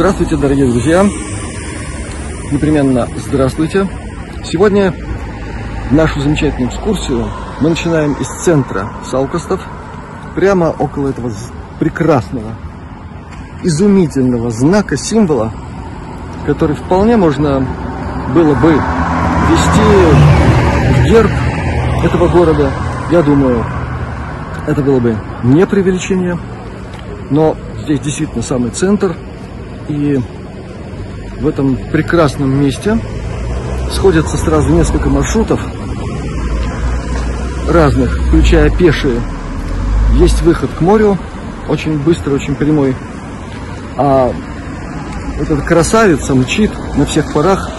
Здравствуйте, дорогие друзья! Непременно здравствуйте! Сегодня нашу замечательную экскурсию мы начинаем из центра Салкостов, прямо около этого прекрасного, изумительного знака, символа, который вполне можно было бы ввести в герб этого города. Я думаю, это было бы не преувеличение, но здесь действительно самый центр – и в этом прекрасном месте сходятся сразу несколько маршрутов разных, включая пешие. Есть выход к морю, очень быстрый, очень прямой. А вот эта красавица мчит на всех парах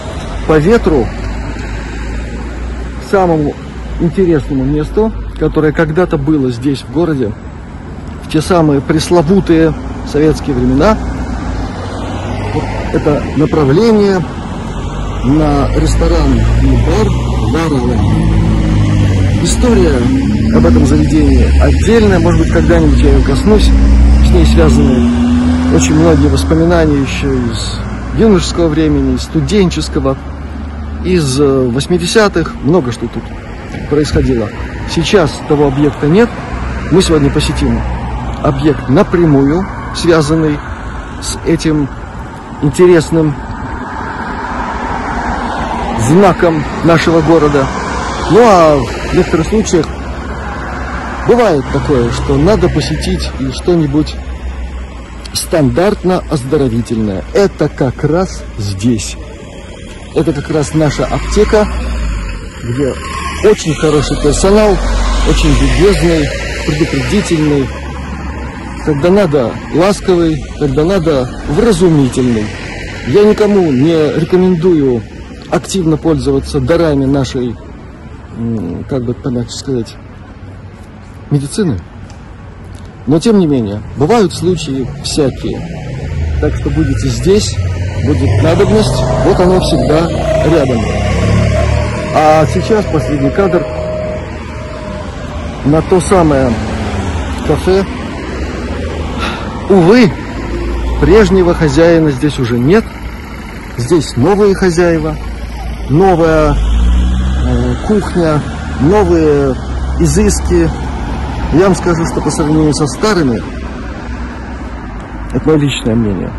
по ветру к самому интересному месту, которое когда-то было здесь, в городе, в те самые пресловутые советские времена – это направление на ресторан и бар Ларала. История об этом заведении отдельная, может быть, когда-нибудь я ее коснусь. С ней связаны очень многие воспоминания еще из юношеского времени, из студенческого, из 80-х, э, много что тут происходило. Сейчас того объекта нет. Мы сегодня посетим объект напрямую, связанный с этим интересным знаком нашего города. Ну а в некоторых случаях бывает такое, что надо посетить что-нибудь стандартно оздоровительное. Это как раз здесь. Это как раз наша аптека, где очень хороший персонал, очень любезный, предупредительный, когда надо ласковый, когда надо вразумительный. Я никому не рекомендую активно пользоваться дарами нашей, как бы помягче сказать, медицины. Но тем не менее, бывают случаи всякие. Так что будете здесь, будет надобность, вот оно всегда рядом. А сейчас последний кадр на то самое кафе, Увы, прежнего хозяина здесь уже нет. Здесь новые хозяева, новая э, кухня, новые изыски. Я вам скажу, что по сравнению со старыми, это мое личное мнение,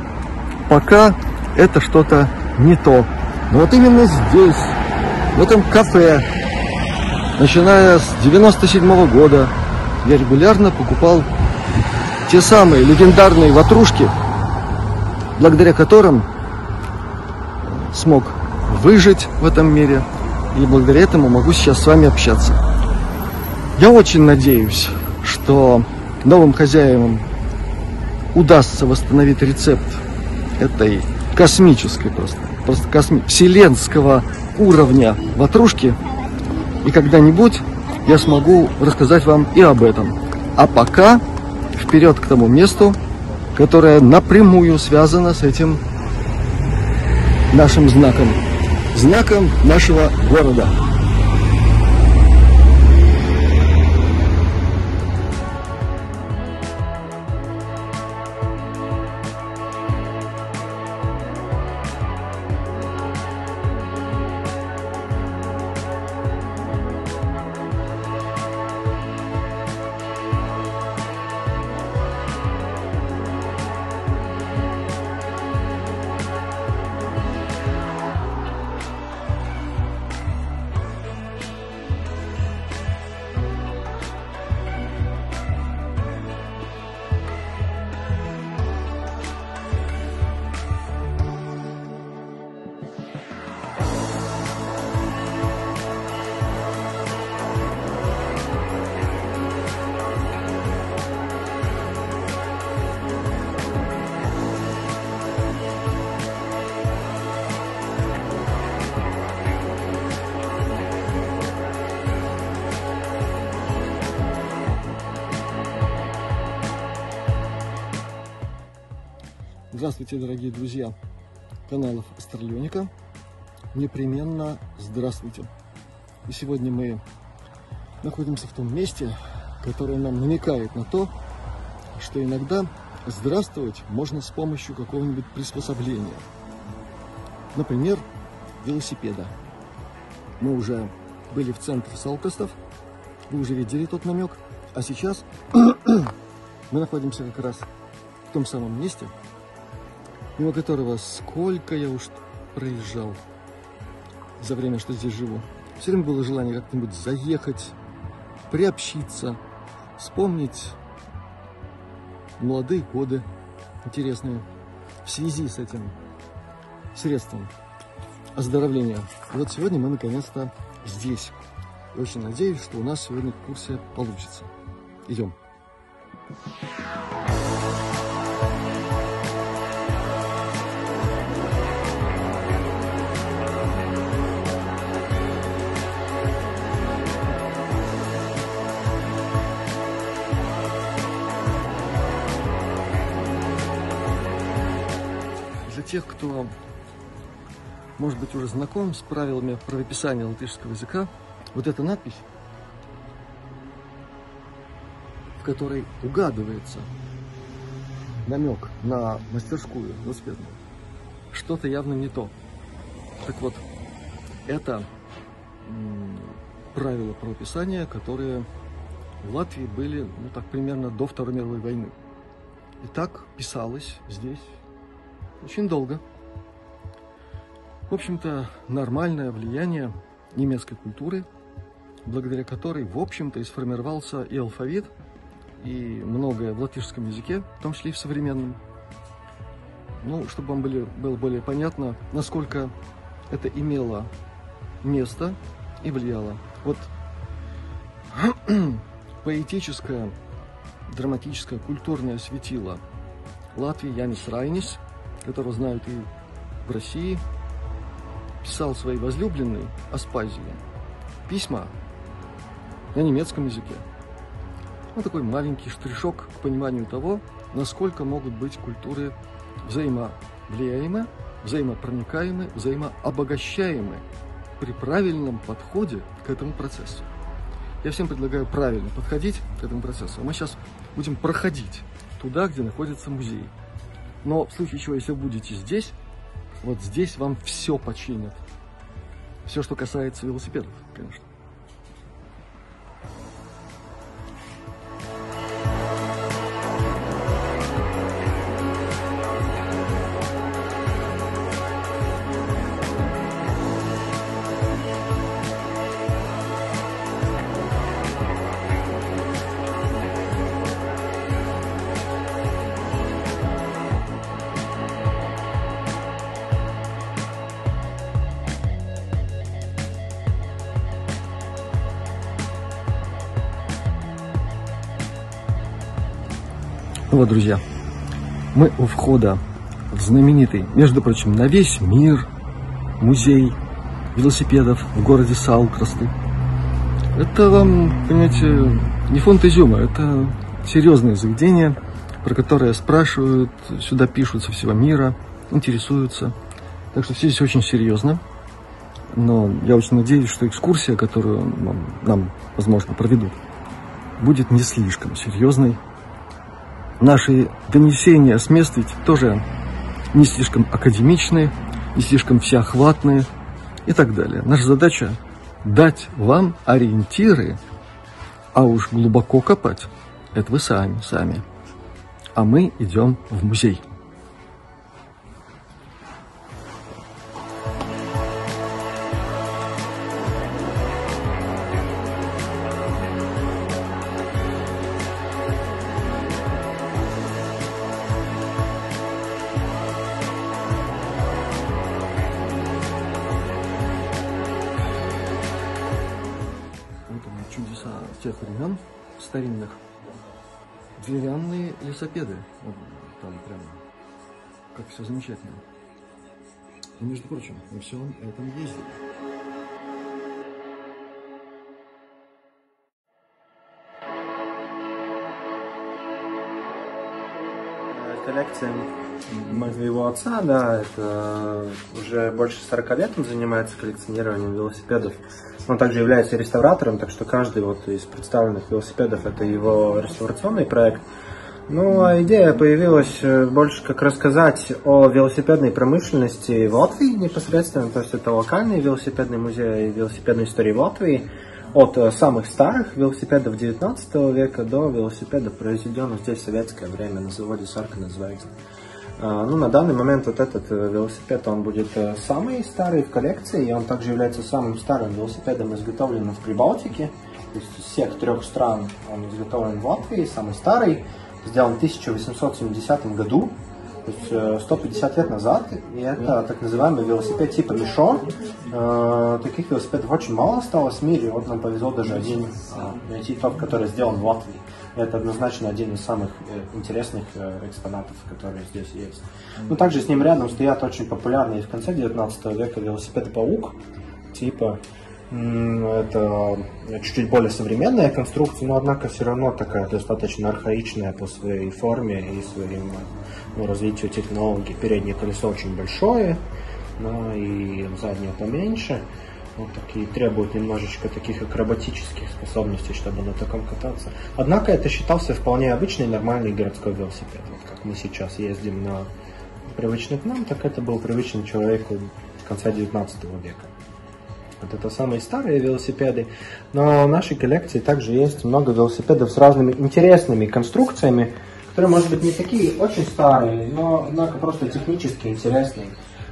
пока это что-то не то. Но вот именно здесь, в этом кафе, начиная с 97 -го года, я регулярно покупал те самые легендарные ватрушки, благодаря которым смог выжить в этом мире, и благодаря этому могу сейчас с вами общаться. Я очень надеюсь, что новым хозяевам удастся восстановить рецепт этой космической просто, просто косми вселенского уровня ватрушки, и когда-нибудь я смогу рассказать вам и об этом. А пока вперед к тому месту, которое напрямую связано с этим нашим знаком, знаком нашего города. Здравствуйте, дорогие друзья каналов Астралионика. Непременно здравствуйте. И сегодня мы находимся в том месте, которое нам намекает на то, что иногда здравствовать можно с помощью какого-нибудь приспособления. Например, велосипеда. Мы уже были в центре Салкостов, вы уже видели тот намек, а сейчас мы находимся как раз в том самом месте, мимо которого сколько я уж проезжал за время, что здесь живу. Все время было желание как-нибудь заехать, приобщиться, вспомнить молодые годы интересные в связи с этим средством оздоровления. И вот сегодня мы наконец-то здесь. И очень надеюсь, что у нас сегодня экскурсия получится. Идем. Для тех, кто может быть, уже знаком с правилами правописания латышского языка, вот эта надпись, в которой угадывается намек на мастерскую велосипедную, что-то явно не то. Так вот, это правила правописания, которые в Латвии были, ну так, примерно до Второй мировой войны. И так писалось здесь очень долго. В общем-то, нормальное влияние немецкой культуры, благодаря которой, в общем-то, и сформировался и алфавит, и многое в латышском языке, в том числе и в современном. Ну, чтобы вам были, было более понятно, насколько это имело место и влияло. Вот поэтическое, драматическое, культурное светило Латвии Янис Райнис, которого знают и в России, писал своей возлюбленной Аспазии письма на немецком языке. Ну, такой маленький штришок к пониманию того, насколько могут быть культуры взаимовлияемы, взаимопроникаемы, взаимообогащаемы при правильном подходе к этому процессу. Я всем предлагаю правильно подходить к этому процессу. Мы сейчас будем проходить туда, где находится музей. Но в случае чего, если вы будете здесь, вот здесь вам все починят. Все, что касается велосипедов, конечно. Ну вот, друзья, мы у входа в знаменитый, между прочим, на весь мир музей велосипедов в городе Саукрасты. Это вам, понимаете, не фонд изюма, это серьезное заведение, про которое спрашивают, сюда пишут со всего мира, интересуются. Так что все здесь очень серьезно. Но я очень надеюсь, что экскурсия, которую нам, нам возможно, проведут, будет не слишком серьезной наши донесения с мест ведь тоже не слишком академичные, не слишком всеохватные и так далее. Наша задача дать вам ориентиры, а уж глубоко копать, это вы сами, сами. А мы идем в музей. Все замечательно. И, между прочим, мы всем этом ездили. коллекция моего отца, да, это уже больше 40 лет он занимается коллекционированием велосипедов. Он также является реставратором, так что каждый вот из представленных велосипедов это его реставрационный проект. Ну, а идея появилась э, больше как рассказать о велосипедной промышленности в Латвии непосредственно, то есть это локальный велосипедный музей велосипедной истории в Латвии, от э, самых старых велосипедов 19 века до велосипедов, произведенных здесь в советское время на заводе Сарка называется. А, ну, на данный момент вот этот э, велосипед, он будет самый старый в коллекции, и он также является самым старым велосипедом, изготовленным в Прибалтике. То есть из всех трех стран он изготовлен в Латвии, самый старый, сделан в 1870 году, то есть 150 лет назад, и это так называемый велосипед типа Мишо. Таких велосипедов очень мало осталось в мире, вот нам повезло даже один найти тот, который сделан в Латвии. Это однозначно один из самых э, интересных э, экспонатов, которые здесь есть. Ну, также с ним рядом стоят очень популярные в конце 19 века велосипеды «Паук», типа это чуть-чуть более современная конструкция, но однако все равно такая достаточно архаичная по своей форме и своим ну, развитию технологий. Переднее колесо очень большое, но и заднее поменьше вот такие требуют немножечко таких акробатических способностей, чтобы на таком кататься. Однако это считался вполне обычный нормальный городской велосипед. Вот как мы сейчас ездим на привычный к нам, так это был привычный человеку конца 19 века. Вот это самые старые велосипеды. Но в нашей коллекции также есть много велосипедов с разными интересными конструкциями, которые, может быть, не такие очень старые, но, однако, просто технически интересные.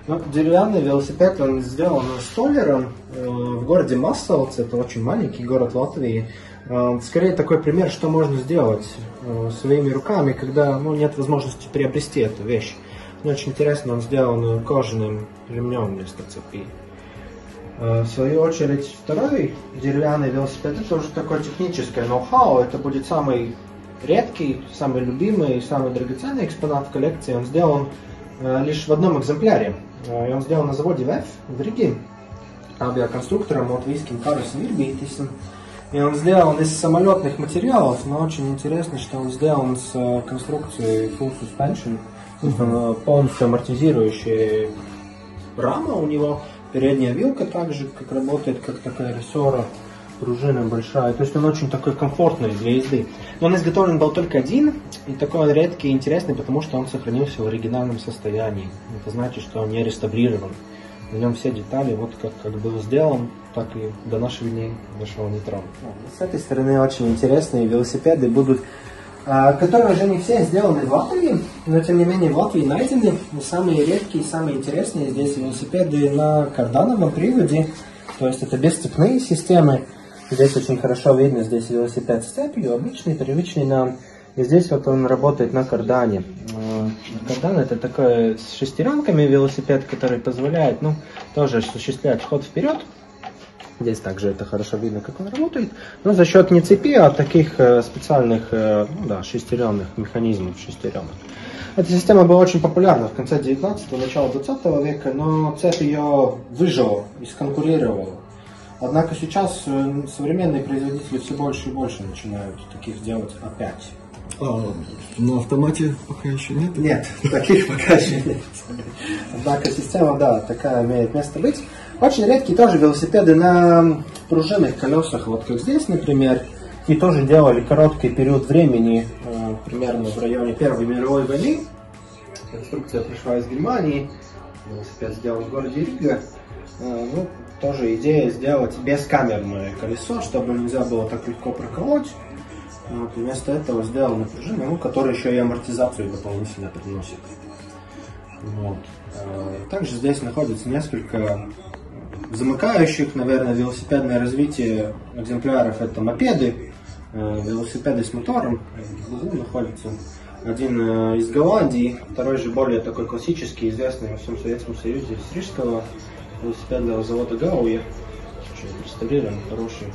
Ну, деревянный велосипед, он сделан столером э, в городе Массалц, это очень маленький город Латвии. Э, скорее такой пример, что можно сделать э, своими руками, когда ну, нет возможности приобрести эту вещь. Очень интересно, он сделан кожаным ремнем вместо цепи. Э, в свою очередь, второй деревянный велосипед, это уже такое техническое ноу-хау, это будет самый редкий, самый любимый, самый драгоценный экспонат в коллекции. Он сделан э, лишь в одном экземпляре. Э, и он сделан на заводе ВЭФ в Риге авиаконструктором латвийским Карусом Ирбитисом. И он сделан из самолетных материалов, но очень интересно, что он сделан с конструкцией Full Suspension. Он полностью амортизирующая рама у него, передняя вилка также как работает, как такая рессора пружина большая. То есть он очень такой комфортный для езды. Но он изготовлен был только один, и такой он редкий и интересный, потому что он сохранился в оригинальном состоянии. Это значит, что он не реставрирован. В нем все детали, вот как, как был сделан, так и до наших дней дошел не тронут. С этой стороны очень интересные велосипеды будут а, которые уже не все сделаны в Латвии, но тем не менее в Латвии найдены самые редкие, самые интересные здесь велосипеды на кардановом приводе, то есть это бесцепные системы, Здесь очень хорошо видно, здесь велосипед с цепью, обычный, привычный нам. И здесь вот он работает на кардане. Э, кардан это такой с шестеренками велосипед, который позволяет, ну, тоже осуществлять ход вперед. Здесь также это хорошо видно, как он работает. Но за счет не цепи, а таких э, специальных, э, ну, да, шестеренных механизмов, шестеренок. Эта система была очень популярна в конце 19-го, начала 20 века, но цепь ее выжила и сконкурировала. Однако сейчас э, современные производители все больше и больше начинают таких делать опять. А, на автомате пока еще нет? Нет, таких пока еще нет. Однако система, да, такая имеет место быть. Очень редкие тоже велосипеды на пружинных колесах, вот как здесь, например. И тоже делали короткий период времени, э, примерно в районе Первой мировой войны. Конструкция пришла из Германии, велосипед сделан в городе Рига. Э, ну, тоже идея сделать бескамерное колесо, чтобы нельзя было так легко проколоть. Вот, вместо этого сделана пружина, ну, которая еще и амортизацию дополнительно приносит. Вот. Э, также здесь находится несколько замыкающих, наверное, велосипедное развитие экземпляров. Это мопеды, э, велосипеды с мотором. Углу находится один из Голландии, второй же более такой классический, известный во всем Советском Союзе, из Рижского велосипедного завода. Очень реставрирован, хороший.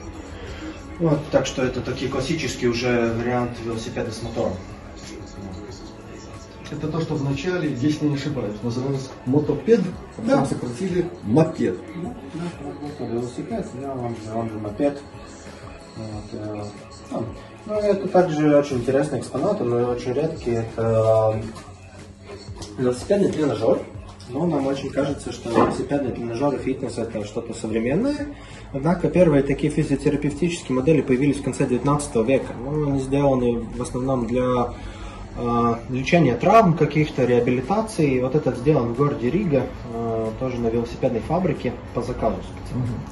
Вот, так что это такие классические уже варианты велосипеда с мотором. Это то, что в начале, если не ошибаюсь, называлось мотопед, а потом да. сократили мопед. Да, велосипед, да, он он же мопед. Вот, э, ну, это также очень интересный экспонат, он очень редкий. Это э, велосипедный тренажер. Но нам очень кажется, что велосипедные тренажеры, фитнес это что-то современное. Однако первые такие физиотерапевтические модели появились в конце 19 века. Ну, они сделаны в основном для лечения травм каких-то, реабилитации. Вот этот сделан в городе Рига, э, тоже на велосипедной фабрике по заказу.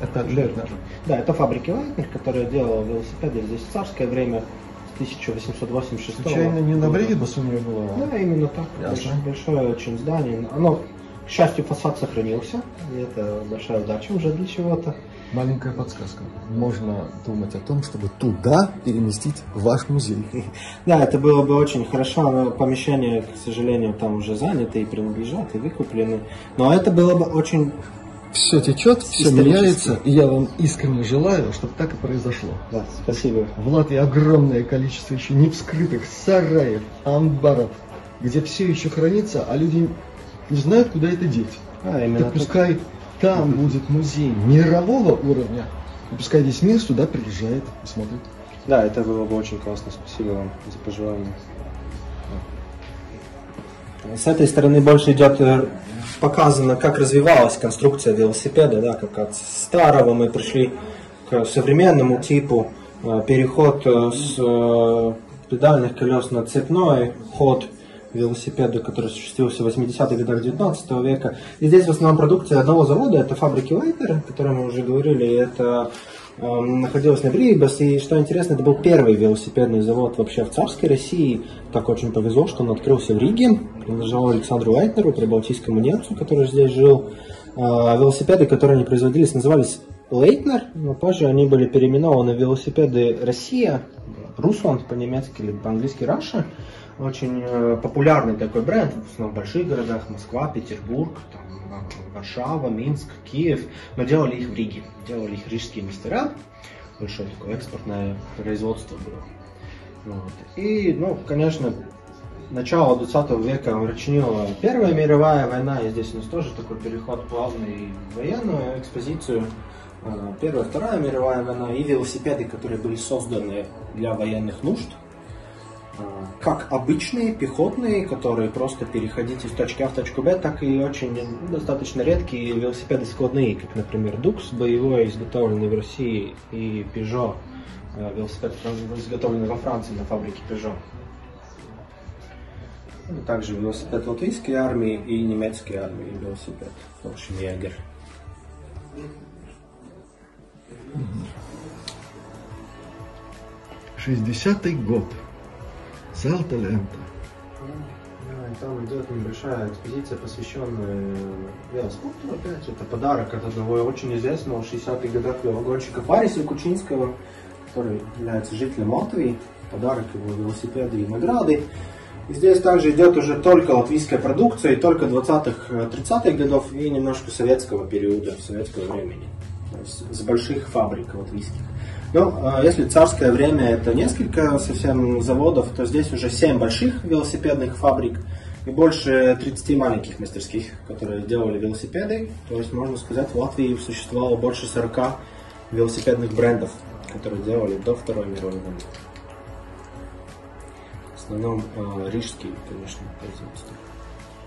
Это Лернер. Да, это фабрика Лайтнер, которая делала велосипеды здесь в царское время с 1886 Случайно не на Бригибас у нее было? Да, именно так. Ясно. Большое, большое очень здание. Оно, к счастью, фасад сохранился. И это большая удача уже для чего-то. Маленькая подсказка. Можно думать о том, чтобы туда переместить ваш музей. Да, это было бы очень хорошо, но помещения, к сожалению, там уже заняты и принадлежат, и выкуплены. Но это было бы очень... Все течет, все меняется, и я вам искренне желаю, чтобы так и произошло. Да, спасибо. В Латвии огромное количество еще не вскрытых сараев, амбаров, где все еще хранится, а люди не знают, куда это деть. А, именно так. пускай там будет музей мирового уровня, и пускай весь мир сюда приезжает и смотрит. Да, это было бы очень классно. Спасибо вам за пожелание. С этой стороны больше идет э, показано, как развивалась конструкция велосипеда, да, как от старого мы пришли к современному типу, э, переход э, с педальных колес на цепной ход велосипеда, который существовал в 80-х годах 19 века. И здесь в основном продукция одного завода, это фабрики Лейтер, о которой мы уже говорили, это эм, находилась на Брибас, и что интересно, это был первый велосипедный завод вообще в царской России. Так очень повезло, что он открылся в Риге, принадлежал Александру Лайтнеру, прибалтийскому немцу, который здесь жил. А, велосипеды, которые они производились, назывались Лейтнер, но позже они были переименованы велосипеды Россия, Русланд по-немецки или по-английски Раша. Очень э, популярный такой бренд в основном в больших городах, Москва, Петербург, там, э, Варшава, Минск, Киев, но делали их в Риге, делали их рижские мастера, большое такое экспортное производство было. Вот. И, ну, конечно, начало 20 века омрачнила Первая мировая война, и здесь у нас тоже такой переход плавный в военную экспозицию. Э, Первая, Вторая мировая война и велосипеды, которые были созданы для военных нужд. Э, Как обычные, пехотные, которые просто переходить из точки А в точку Б, так и очень ну, достаточно редкие велосипеды складные, как, например, Дукс боевой, изготовленный в России, и Peugeot, э, велосипед, изготовленный во Франции на фабрике Peugeot. Ну, Также велосипед латвийской армии и немецкой армии велосипед Фолшенегер. 60-й год. Зелта лента. Да, и там идет небольшая экспозиция, посвященная велоспорту. Опять это подарок от одного очень известного в 60-х годах велогонщика Париса Кучинского, который является жителем Латвии. Подарок его велосипеды и награды. Здесь также идет уже только латвийская продукция, и только 20-х, 30-х годов, и немножко советского периода, советского времени. То есть с больших фабрик латвийских. Ну, а если царское время это несколько совсем заводов, то здесь уже 7 больших велосипедных фабрик и больше 30 маленьких мастерских, которые делали велосипеды. То есть, можно сказать, в Латвии существовало больше 40 велосипедных брендов, которые делали до Второй мировой войны. В основном э, рижские, конечно, производства.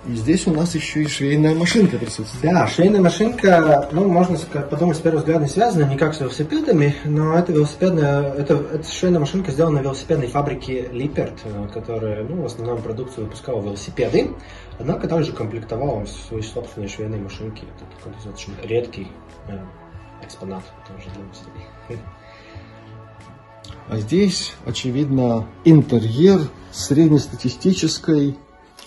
И здесь у нас еще и швейная машинка присутствует. Да, швейная машинка, ну, можно подумать, с первого взгляда не связана никак с велосипедами, но это велосипедная, это, это швейная машинка сделана на велосипедной фабрике Lippert, э, которая, ну, в основном продукцию выпускала велосипеды, однако также комплектовала свои собственные швейные машинки. Это такой достаточно редкий э, экспонат тоже для мастерей. А здесь, очевидно, интерьер среднестатистической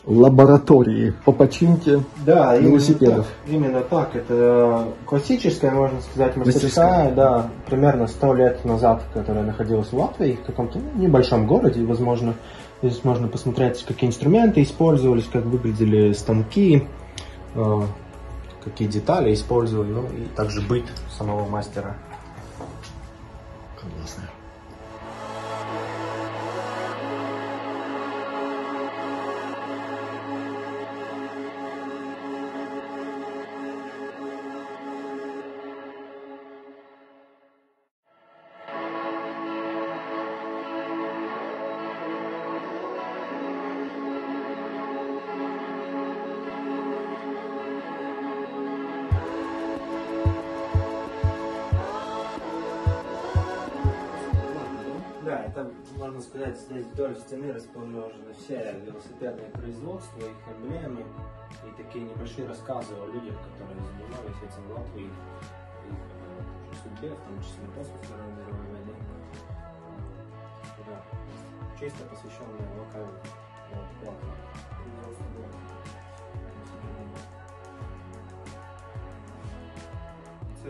лаборатории по починке Да, именно велосипедов. так. Именно так. Это классическая, можно сказать, мастерская, Мастерская. да, примерно сто лет назад, которая находилась в Латвии, в каком-то небольшом городе, возможно, здесь можно посмотреть, какие инструменты использовались, как выглядели станки, э, какие детали использовали, ну и также быт самого мастера. Классно. Стены расположены все велосипедные производства, их эмблемы и такие небольшие рассказы о людях, которые занимались этим в Латвии, их э, судьбе, в том числе после Второй мировой войны. Да, чисто посвященные локальным вот, Латвии.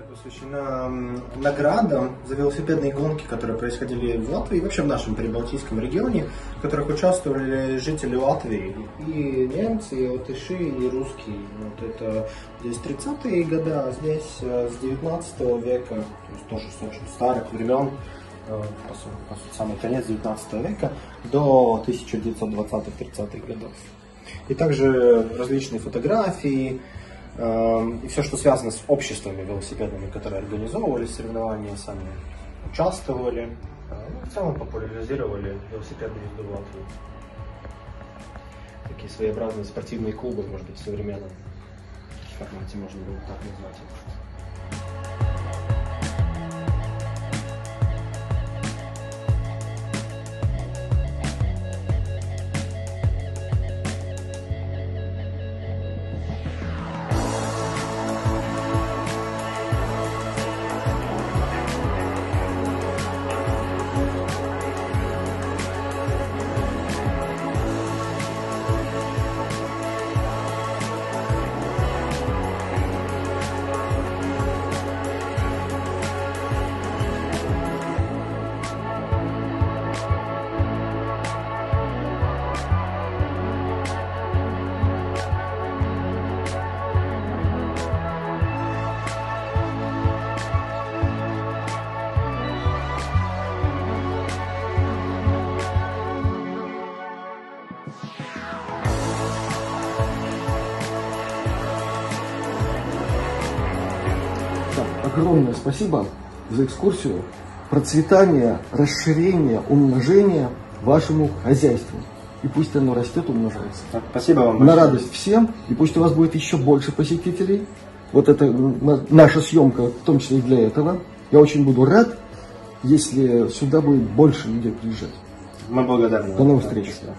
Посвящена наградам за велосипедные гонки, которые происходили в Латвии и вообще в нашем прибалтийском регионе, в которых участвовали жители Латвии, и немцы, и латыши, и русские. Вот это здесь 30-е годы, а здесь э, с 19 века, то есть тоже с очень старых времен, э, по самый конец 19 века, до 1920-30-х годов. И также различные фотографии, и все, что связано с обществами велосипедными, которые организовывали соревнования, сами участвовали, э, ну, в целом популяризировали велосипедную езду в Латвии. Такие своеобразные спортивные клубы, может быть, в современном формате можно было так назвать. Огромное спасибо за экскурсию, процветания, расширения, умножения вашему хозяйству. И пусть оно растет, умножается. Спасибо вам. На радость всем, и пусть у вас будет еще больше посетителей. Вот это наша съемка, в том числе и для этого. Я очень буду рад, если сюда будет больше людей приезжать. Мы благодарны. До новых встреч. Спасибо.